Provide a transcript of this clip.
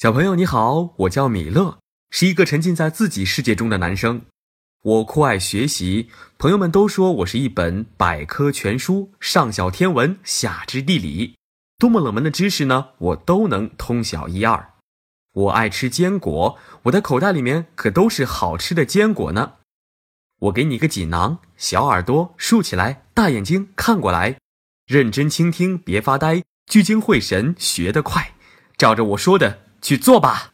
小朋友你好，我叫米勒，是一个沉浸在自己世界中的男生。我酷爱学习，朋友们都说我是一本百科全书，上晓天文，下知地理，多么冷门的知识呢，我都能通晓一二。我爱吃坚果，我的口袋里面可都是好吃的坚果呢。我给你个锦囊，小耳朵竖起来，大眼睛看过来，认真倾听，别发呆，聚精会神，学得快，照着我说的。去做吧。